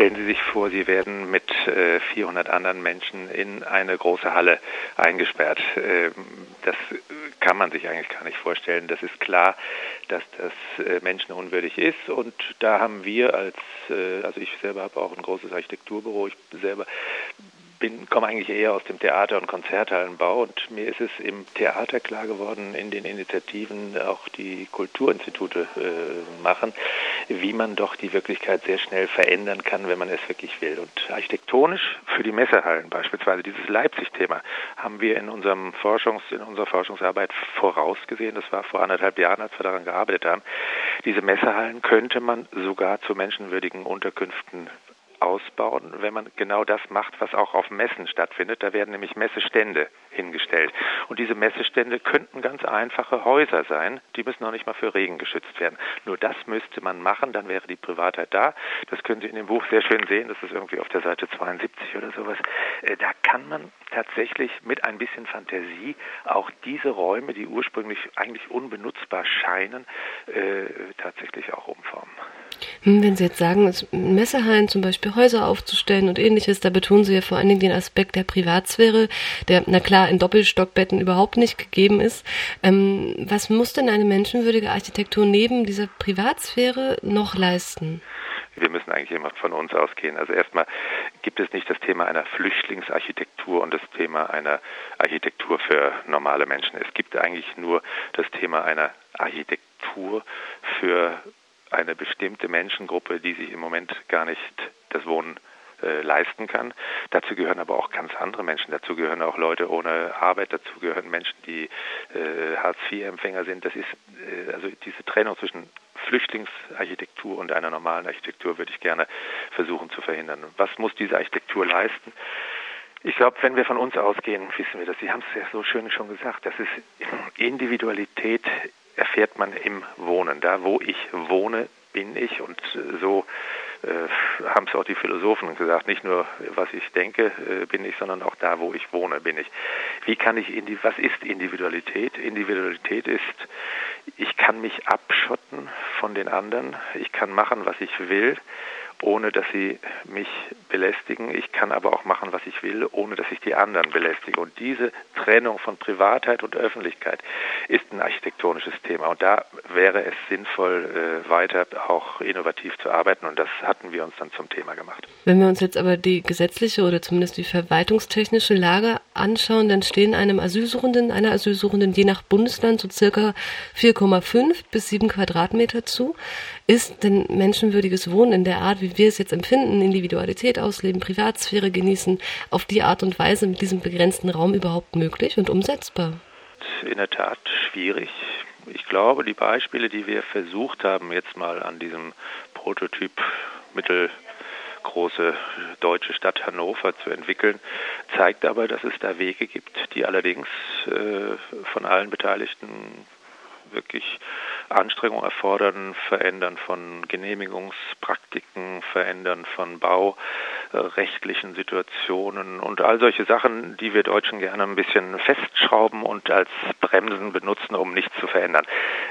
Stellen Sie sich vor, Sie werden mit äh, 400 anderen Menschen in eine große Halle eingesperrt. Äh, das kann man sich eigentlich gar nicht vorstellen. Das ist klar, dass das äh, menschenunwürdig ist. Und da haben wir als, äh, also ich selber habe auch ein großes Architekturbüro. Ich selber bin, komme eigentlich eher aus dem Theater- und Konzerthallenbau und mir ist es im Theater klar geworden, in den Initiativen auch die Kulturinstitute äh, machen, wie man doch die Wirklichkeit sehr schnell verändern kann, wenn man es wirklich will. Und architektonisch für die Messehallen beispielsweise, dieses Leipzig-Thema, haben wir in unserem Forschungs, in unserer Forschungsarbeit vorausgesehen. Das war vor anderthalb Jahren, als wir daran gearbeitet haben. Diese Messehallen könnte man sogar zu menschenwürdigen Unterkünften ausbauen, wenn man genau das macht, was auch auf Messen stattfindet. Da werden nämlich Messestände hingestellt. Und diese Messestände könnten ganz einfache Häuser sein. Die müssen noch nicht mal für Regen geschützt werden. Nur das müsste man machen, dann wäre die Privatheit da. Das können Sie in dem Buch sehr schön sehen. Das ist irgendwie auf der Seite 72 oder sowas. Äh, da kann man tatsächlich mit ein bisschen Fantasie auch diese Räume, die ursprünglich eigentlich unbenutzbar scheinen, äh, tatsächlich auch umformen. Hm, wenn Sie jetzt sagen, Messehallen zum Beispiel Häuser aufzustellen und ähnliches, da betonen Sie ja vor allen Dingen den Aspekt der Privatsphäre, der, na klar, in Doppelstockbetten überhaupt nicht gegeben ist. Ähm, was muss denn eine menschenwürdige Architektur neben dieser Privatsphäre noch leisten? wir müssen eigentlich immer von uns ausgehen. Also erstmal gibt es nicht das Thema einer Flüchtlingsarchitektur und das Thema einer Architektur für normale Menschen. Es gibt eigentlich nur das Thema einer Architektur für eine bestimmte Menschengruppe, die sich im Moment gar nicht das Wohnen äh, leisten kann. Dazu gehören aber auch ganz andere Menschen. Dazu gehören auch Leute ohne Arbeit. Dazu gehören Menschen, die äh, Hartz-IV-Empfänger sind. Das ist äh, also diese Trennung zwischen Flüchtlingsarchitektur und einer normalen Architektur würde ich gerne versuchen zu verhindern. Was muss diese Architektur leisten? Ich glaube, wenn wir von uns ausgehen, wissen wir das. Sie haben es ja so schön schon gesagt. Das ist Individualität erfährt man im Wohnen. Da, wo ich wohne, bin ich und so äh, haben es auch die Philosophen gesagt, nicht nur was ich denke, äh, bin ich, sondern auch da, wo ich wohne, bin ich. Wie kann ich, was ist Individualität? Individualität ist, ich kann mich abschotten von den anderen, ich kann machen, was ich will ohne dass sie mich belästigen. Ich kann aber auch machen, was ich will, ohne dass ich die anderen belästige. Und diese Trennung von Privatheit und Öffentlichkeit ist ein architektonisches Thema. Und da wäre es sinnvoll, äh, weiter auch innovativ zu arbeiten. Und das hatten wir uns dann zum Thema gemacht. Wenn wir uns jetzt aber die gesetzliche oder zumindest die verwaltungstechnische Lage anschauen, dann stehen einem Asylsuchenden, einer Asylsuchenden je nach Bundesland so circa 4,5 bis 7 Quadratmeter zu. Ist denn menschenwürdiges Wohnen in der Art, wie wir es jetzt empfinden, Individualität ausleben, Privatsphäre genießen, auf die Art und Weise mit diesem begrenzten Raum überhaupt möglich und umsetzbar? In der Tat schwierig. Ich glaube, die Beispiele, die wir versucht haben, jetzt mal an diesem Prototyp mittelgroße deutsche Stadt Hannover zu entwickeln, zeigt aber, dass es da Wege gibt, die allerdings äh, von allen Beteiligten wirklich Anstrengungen erfordern, Verändern von Genehmigungspraktiken, Verändern von baurechtlichen Situationen und all solche Sachen, die wir Deutschen gerne ein bisschen festschrauben und als Bremsen benutzen, um nichts zu verändern.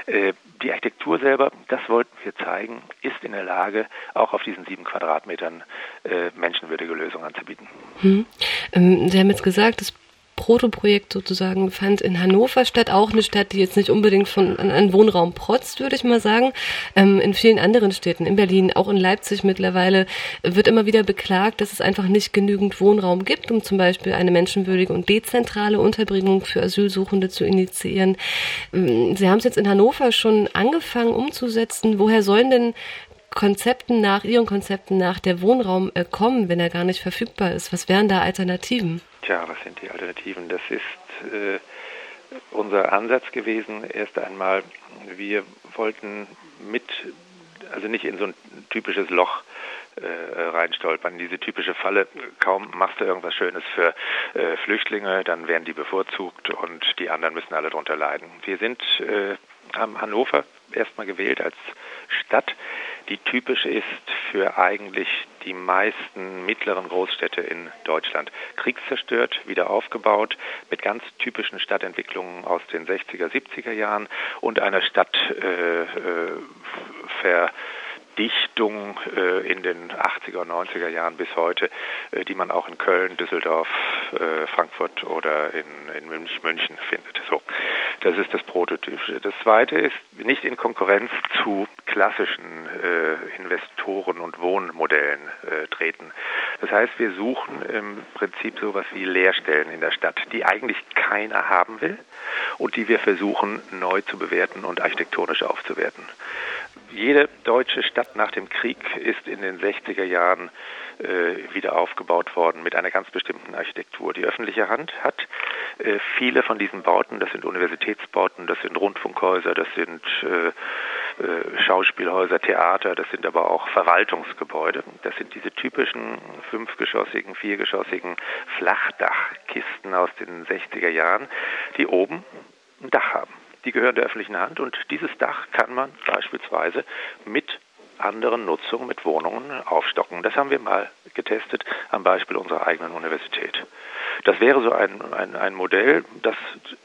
Äh, die Architektur selber, das wollten wir zeigen, ist in der Lage, auch auf diesen sieben Quadratmetern äh, menschenwürdige Lösungen anzubieten. Hm. Ähm, Sie haben jetzt gesagt, das Protoprojekt sozusagen fand in Hannover statt, auch eine Stadt, die jetzt nicht unbedingt von an Wohnraum protzt, würde ich mal sagen. Ähm, in vielen anderen Städten, in Berlin, auch in Leipzig mittlerweile, wird immer wieder beklagt, dass es einfach nicht genügend Wohnraum gibt, um zum Beispiel eine menschenwürdige und dezentrale Unterbringung für Asylsuchende zu initiieren. Ähm, Sie haben es jetzt in Hannover schon angefangen umzusetzen. Woher sollen denn Konzepten nach, Ihren Konzepten nach, der Wohnraum äh, kommen, wenn er gar nicht verfügbar ist? Was wären da Alternativen? Tja, was sind die Alternativen? Das ist äh, unser Ansatz gewesen. Erst einmal, wir wollten mit, also nicht in so ein typisches Loch äh, reinstolpern, diese typische Falle, kaum machst du irgendwas Schönes für äh, Flüchtlinge, dann werden die bevorzugt und die anderen müssen alle drunter leiden. Wir sind, äh, haben Hannover erstmal gewählt als Stadt, die typisch ist für eigentlich die meisten mittleren Großstädte in Deutschland. Kriegszerstört, wieder aufgebaut, mit ganz typischen Stadtentwicklungen aus den 60er, 70er Jahren und einer Stadt äh, äh, äh, in den 80er, 90er Jahren bis heute, äh, die man auch in Köln, Düsseldorf, äh, Frankfurt oder in, in München findet. So, das ist das Prototypische. Das zweite ist nicht in Konkurrenz zu klassischen Investoren- und Wohnmodellen äh, treten. Das heißt, wir suchen im Prinzip sowas wie Leerstellen in der Stadt, die eigentlich keiner haben will und die wir versuchen neu zu bewerten und architektonisch aufzuwerten. Jede deutsche Stadt nach dem Krieg ist in den 60er Jahren äh, wieder aufgebaut worden mit einer ganz bestimmten Architektur. Die öffentliche Hand hat äh, viele von diesen Bauten, das sind Universitätsbauten, das sind Rundfunkhäuser, das sind äh, äh, Schauspielhäuser, Theater, das sind aber auch Verwaltungsgebäude. Das sind diese typischen fünfgeschossigen, viergeschossigen Flachdachkisten aus den 60er Jahren, die oben ein Dach haben. Die gehören der öffentlichen Hand und dieses Dach kann man beispielsweise mit anderen Nutzungen, mit Wohnungen aufstocken. Das haben wir mal getestet am Beispiel unserer eigenen Universität. Das wäre so ein, ein, ein Modell, das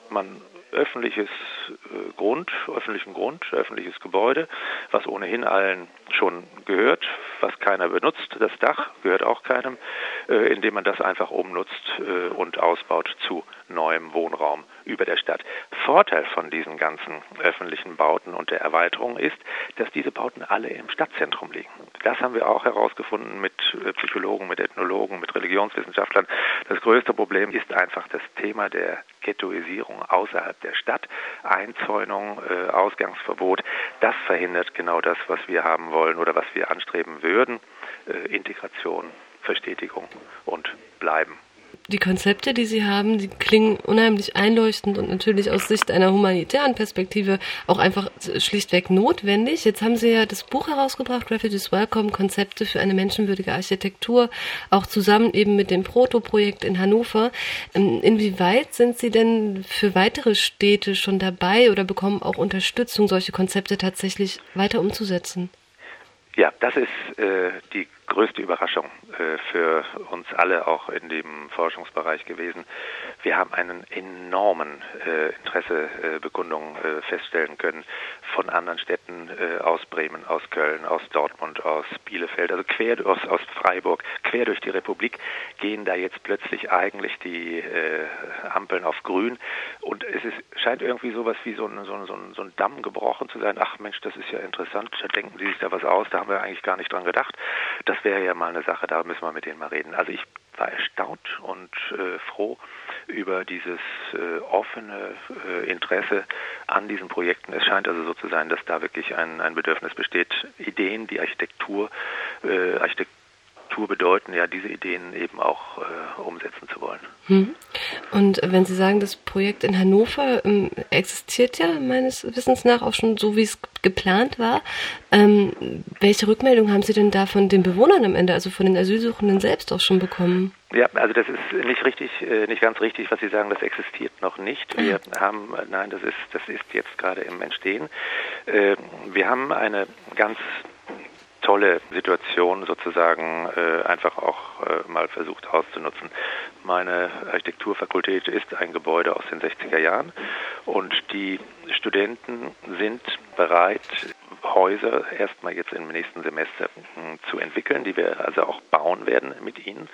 man öffentliches äh, Grund, öffentlichen Grund, öffentliches Gebäude, was ohnehin allen schon gehört, was keiner benutzt. Das Dach gehört auch keinem, indem man das einfach umnutzt äh, und ausbaut zu neuem Wohnraum über der Stadt. Vorteil von diesen ganzen öffentlichen Bauten und der Erweiterung ist, dass diese Bauten alle im Stadtzentrum liegen. Das haben wir auch herausgefunden mit äh, Psychologen, mit Ethnologen, mit Religionswissenschaftlern. Das größte Problem ist einfach das Thema der Ghettoisierung außerhalb der Stadt, Einzäunung, äh, Ausgangsverbot. Das verhindert genau das, was wir haben wollen oder was wir anstreben würden. Äh, Integration, Verstetigung und Bleiben die Konzepte, die Sie haben, die klingen unheimlich einleuchtend und natürlich aus Sicht einer humanitären Perspektive auch einfach schlichtweg notwendig. Jetzt haben Sie ja das Buch herausgebracht, Refugees Welcome, Konzepte für eine menschenwürdige Architektur, auch zusammen eben mit dem Proto-Projekt in Hannover. Ähm, inwieweit sind Sie denn für weitere Städte schon dabei oder bekommen auch Unterstützung, solche Konzepte tatsächlich weiter umzusetzen? Ja, das ist äh, die größte Überraschung äh, für uns alle auch in dem Forschungsbereich gewesen. Wir haben einen enormen äh, Interessebekundung äh, feststellen können von anderen Städten aus Bremen, aus Köln, aus Dortmund, aus Bielefeld, also quer aus, aus Freiburg, quer durch die Republik gehen da jetzt plötzlich eigentlich die Ampeln auf grün und es ist, scheint irgendwie sowas wie so ein, so, ein, so, ein, so ein Damm gebrochen zu sein. Ach Mensch, das ist ja interessant, da denken Sie sich da was aus, da haben wir eigentlich gar nicht dran gedacht. Das wäre ja mal eine Sache, da müssen wir mit denen mal reden. Also ich war erstaunt und äh, froh über dieses äh, offene äh, Interesse an diesen Projekten. Es scheint also so zu sein, dass da wirklich ein, ein Bedürfnis besteht, Ideen, die Architektur, äh, Architektur Architektur bedeuten, ja, diese Ideen eben auch äh, umsetzen zu wollen. Hm. Und wenn Sie sagen, das Projekt in Hannover ähm, existiert ja meines Wissens nach auch schon so, wie es geplant war. Ähm, welche Rückmeldung haben Sie denn da von den Bewohnern am Ende, also von den Asylsuchenden selbst auch schon bekommen? Ja, also das ist nicht richtig, äh, nicht ganz richtig, was Sie sagen, das existiert noch nicht. Wir haben, nein, das ist, das ist jetzt gerade im Entstehen. Äh, wir haben eine ganz tolle Situation sozusagen äh, einfach auch äh, mal versucht auszunutzen. Meine Architekturfakultät ist ein Gebäude aus den 60er Jahren und die Studenten sind bereit, Häuser erstmal jetzt im nächsten Semester hm, zu entwickeln, die wir also auch bauen werden mit ihnen.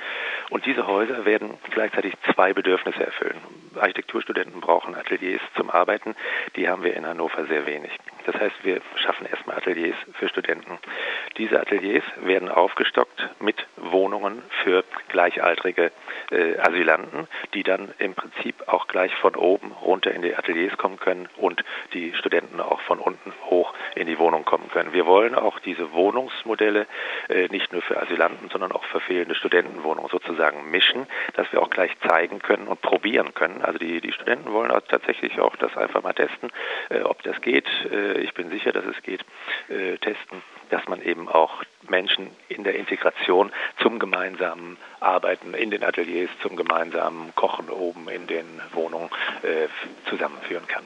Und diese Häuser werden gleichzeitig zwei Bedürfnisse erfüllen. Architekturstudenten brauchen Ateliers zum Arbeiten, die haben wir in Hannover sehr wenig. Das heißt, wir schaffen erstmal Ateliers für Studenten. Diese Ateliers werden aufgestockt mit Wohnungen für gleichaltrige äh, Asylanten, die dann im Prinzip auch gleich von oben runter in die Ateliers kommen können und die Studenten auch von unten hoch in die Wohnung kommen können. Wir wollen auch diese Wohnungsmodelle äh, nicht nur für Asylanten, sondern auch für fehlende Studentenwohnungen sozusagen mischen, dass wir auch gleich zeigen können und probieren können. Also die, die Studenten wollen auch tatsächlich auch das einfach mal testen, äh, ob das geht. Äh, ich bin sicher, dass es geht, äh, testen, dass man eben auch Menschen in der Integration zum gemeinsamen Arbeiten in den Ateliers, zum gemeinsamen Kochen oben in den Wohnungen äh, zusammenführen kann.